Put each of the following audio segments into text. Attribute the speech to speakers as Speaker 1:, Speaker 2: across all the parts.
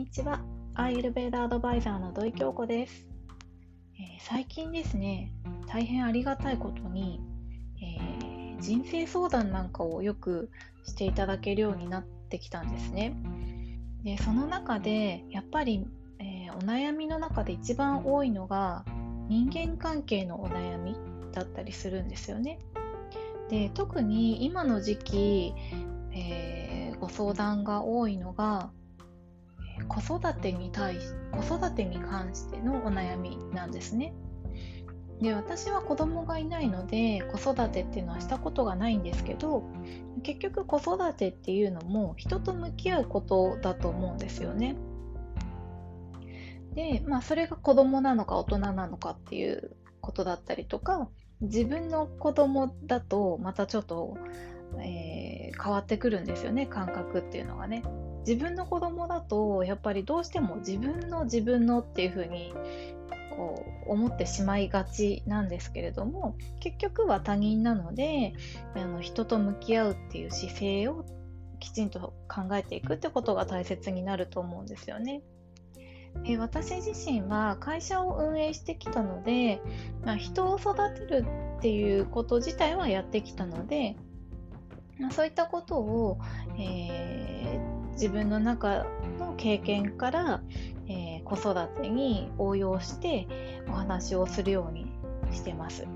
Speaker 1: にちは。アーユルベーダアドバイザーの土井京子です、えー、最近ですね、大変ありがたいことに、えー、人生相談なんかをよくしていただけるようになってきたんですね。でその中で、やっぱり、えー、お悩みの中で一番多いのが、人間関係のお悩みだったりするんですよね。で特に今の時期、え、ご相談が多いのが子育てに対し子育てに関してのお悩みなんですね。で私は子供がいないので子育てっていうのはしたことがないんですけど結局子育てっていうのも人と向き合うことだと思うんですよね。でまあそれが子供なのか大人なのかっていうことだったりとか自分の子供だとまたちょっと、えー、変わってくるんですよね感覚っていうのがね。自分の子供だとやっぱりどうしても自分の自分のっていうふうにこう思ってしまいがちなんですけれども結局は他人なのであの人と向き合うっていう姿勢をきちんと考えていくってことが大切になると思うんですよね。え私自身は会社を運営してきたので、まあ、人を育てるっていうこと自体はやってきたので、まあ、そういったことを、えー自分の中の経験から、えー、子育てに応用してお話をするようにしてます。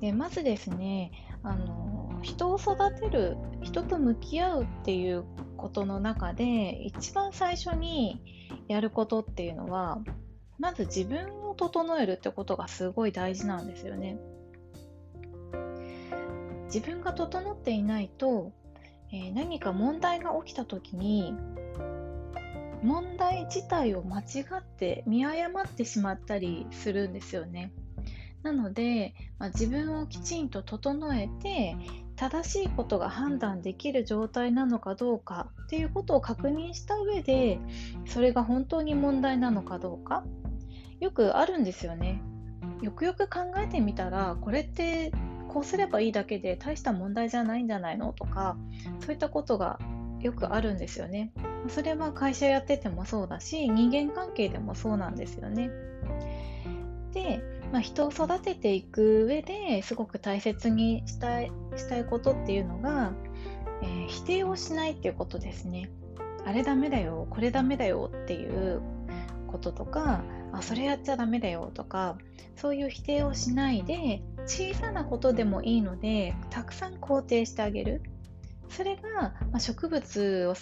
Speaker 1: でまずですねあの人を育てる人と向き合うっていうことの中で一番最初にやることっていうのはまず自分を整えるってことがすごい大事なんですよね。自分が整っていないとえ、何か問題が起きた時に問題自体を間違って見誤ってしまったりするんですよね。なので、まあ、自分をきちんと整えて正しいことが判断できる状態なのかどうかっていうことを確認した上でそれが本当に問題なのかどうかよくあるんですよね。よくよく考えてみたらこれってこうすればいいだけで大した問題じゃないんじゃないの？とかそういったことがよくあるんですよね。それは会社やっててもそうだし人間関係でもそうなんですよね。で、まあ、人を育てていく上ですごく大切にしたいしたいことっていうのが、えー、否定をしないっていうことですね。あれダメだよこれダメだよっていうこととかあそれやっちゃダメだよとかそういう否定をしないで小さなことでもいいのでたくさん肯定してあげる。それが、まあ、植物を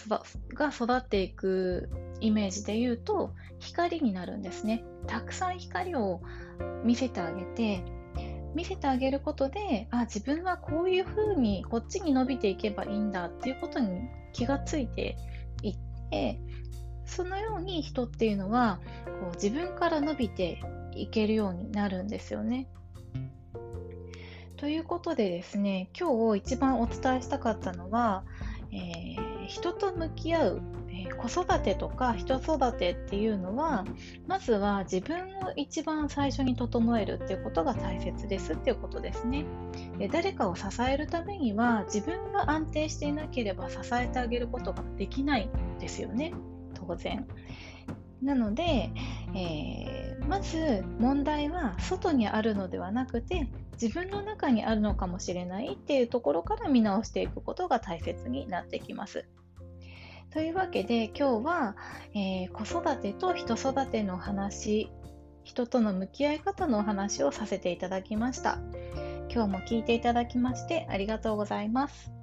Speaker 1: が育っていくイメージで言うと光になるんですね。たくさん光を見せてあげて見せてあげることであ自分はこういうふうにこっちに伸びていけばいいんだっていうことに気がついていってそのように人っていうのはこう自分から伸びていけるようになるんですよね。ということでですね今日一番お伝えしたかったのは、えー、人と向き合う、えー、子育てとか人育てっていうのはまずは自分を一番最初に整えるっていうことが大切ですっていうことですね。で誰かを支えるためには自分が安定していなければ支えてあげることができないんですよね。当然。なので、えー、まず問題は外にあるのではなくて自分の中にあるのかもしれないっていうところから見直していくことが大切になってきます。というわけで今日は、えー、子育てと人育ての話人との向き合い方のお話をさせていただきました。今日も聞いていただきましてありがとうございます。